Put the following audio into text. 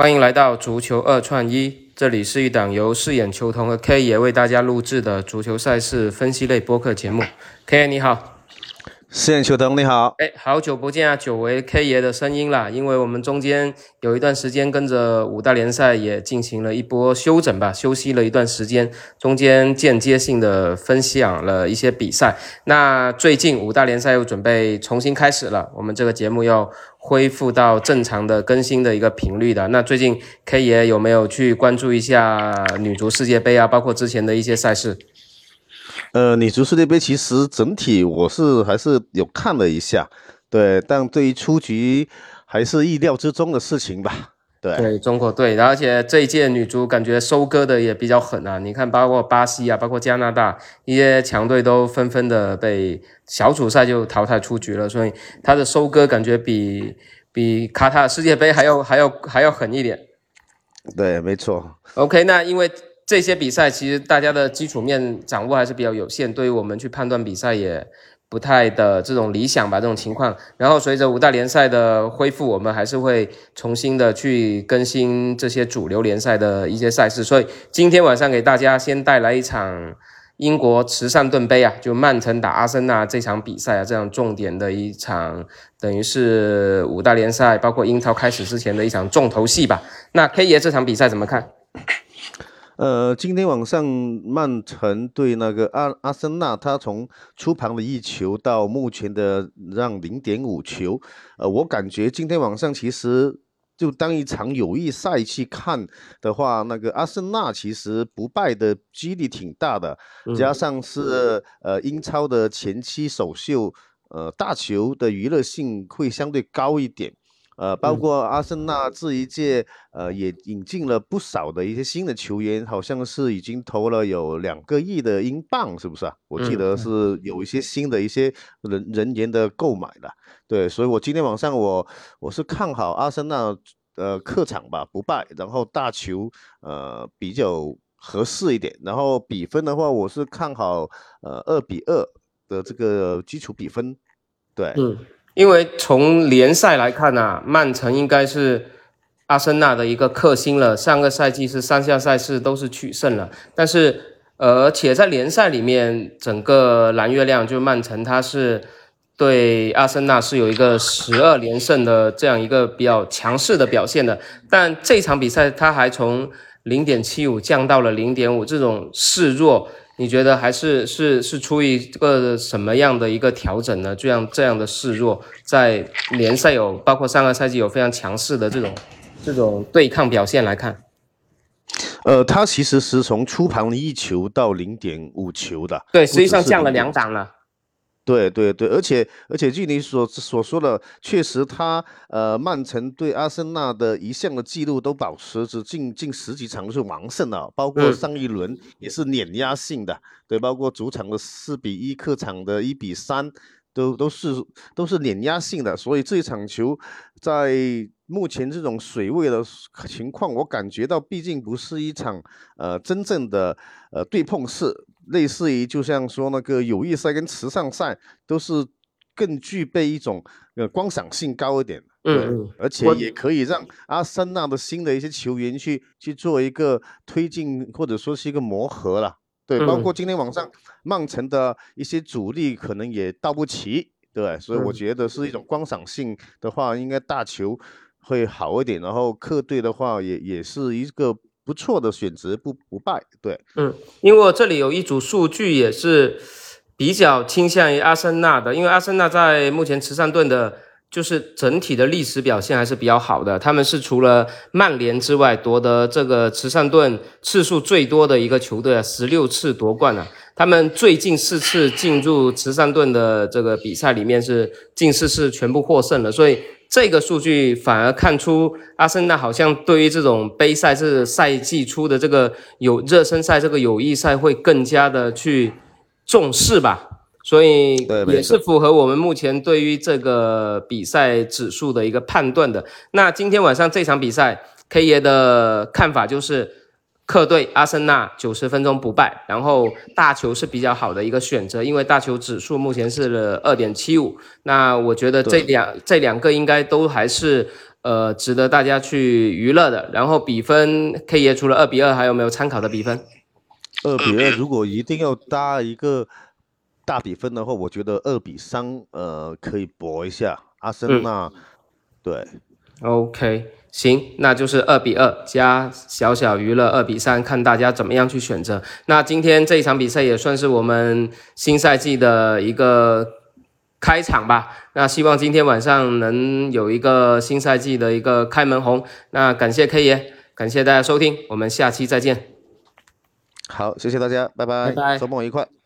欢迎来到足球二串一，这里是一档由饰演球童和 K 爷为大家录制的足球赛事分析类播客节目。K 你好。饰演球童你好，哎，好久不见啊，久违 K 爷的声音啦。因为我们中间有一段时间跟着五大联赛也进行了一波休整吧，休息了一段时间，中间间接性的分享了一些比赛。那最近五大联赛又准备重新开始了，我们这个节目要恢复到正常的更新的一个频率的。那最近 K 爷有没有去关注一下女足世界杯啊，包括之前的一些赛事？呃，女足世界杯其实整体我是还是有看了一下，对，但对于出局还是意料之中的事情吧。对，对中国队，而且这一届女足感觉收割的也比较狠啊！你看，包括巴西啊，包括加拿大一些强队都纷纷的被小组赛就淘汰出局了，所以它的收割感觉比比卡塔尔世界杯还要还要还要狠一点。对，没错。OK，那因为。这些比赛其实大家的基础面掌握还是比较有限，对于我们去判断比赛也不太的这种理想吧，这种情况。然后随着五大联赛的恢复，我们还是会重新的去更新这些主流联赛的一些赛事。所以今天晚上给大家先带来一场英国慈善盾杯啊，就曼城打阿森纳这场比赛啊，这样重点的一场，等于是五大联赛包括英超开始之前的一场重头戏吧。那 K 爷这场比赛怎么看？呃，今天晚上曼城对那个阿阿森纳，他从出盘的一球到目前的让零点五球，呃，我感觉今天晚上其实就当一场友谊赛去看的话，那个阿森纳其实不败的几率挺大的，加上是呃英超的前期首秀，呃大球的娱乐性会相对高一点。呃，包括阿森纳这一届，呃，也引进了不少的一些新的球员，好像是已经投了有两个亿的英镑，是不是啊？我记得是有一些新的一些人人员的购买的，对，所以我今天晚上我我是看好阿森纳，呃，客场吧不败，然后大球，呃，比较合适一点，然后比分的话，我是看好，呃，二比二的这个基础比分，对，嗯。因为从联赛来看呢，曼城应该是阿森纳的一个克星了。上个赛季是三项赛事都是取胜了，但是而且在联赛里面，整个蓝月亮就曼城，它是对阿森纳是有一个十二连胜的这样一个比较强势的表现的。但这场比赛，它还从零点七五降到了零点五，这种示弱。你觉得还是是是出于一个什么样的一个调整呢？这样这样的示弱，在联赛有包括上个赛季有非常强势的这种这种对抗表现来看，呃，他其实是从出盘一球到零点五球的，对，实际上降了两档了。对对对，而且而且据你所所说的，确实他呃，曼城对阿森纳的一项的记录都保持着近近十几场是完胜的，包括上一轮也是碾压性的，对，包括主场的四比一，客场的一比三，都都是都是碾压性的，所以这一场球在目前这种水位的情况，我感觉到毕竟不是一场呃真正的呃对碰式。类似于就像说那个友谊赛跟慈善赛都是更具备一种呃观赏性高一点，嗯，而且也可以让阿森纳的新的一些球员去去做一个推进或者说是一个磨合了，对，包括今天晚上曼城的一些主力可能也到不齐，对，所以我觉得是一种观赏性的话，应该大球会好一点，然后客队的话也也是一个。不错的选择，不不败，对，嗯，因为我这里有一组数据也是比较倾向于阿森纳的，因为阿森纳在目前慈善盾的，就是整体的历史表现还是比较好的，他们是除了曼联之外夺得这个慈善盾次数最多的一个球队啊，十六次夺冠了，他们最近四次进入慈善盾的这个比赛里面是近四次全部获胜了，所以。这个数据反而看出阿森纳好像对于这种杯赛是赛季初的这个有热身赛这个友谊赛会更加的去重视吧，所以也是符合我们目前对于这个比赛指数的一个判断的。那今天晚上这场比赛，K 爷的看法就是。客队阿森纳九十分钟不败，然后大球是比较好的一个选择，因为大球指数目前是二点七五。那我觉得这两这两个应该都还是呃值得大家去娱乐的。然后比分 K 爷除了二比二，还有没有参考的比分？二比二，如果一定要搭一个大比分的话，我觉得二比三，呃，可以搏一下阿森纳。对，OK，行，那就是二比二加小小娱乐二比三，看大家怎么样去选择。那今天这一场比赛也算是我们新赛季的一个开场吧。那希望今天晚上能有一个新赛季的一个开门红。那感谢 K 爷，感谢大家收听，我们下期再见。好，谢谢大家，拜拜，周末愉快。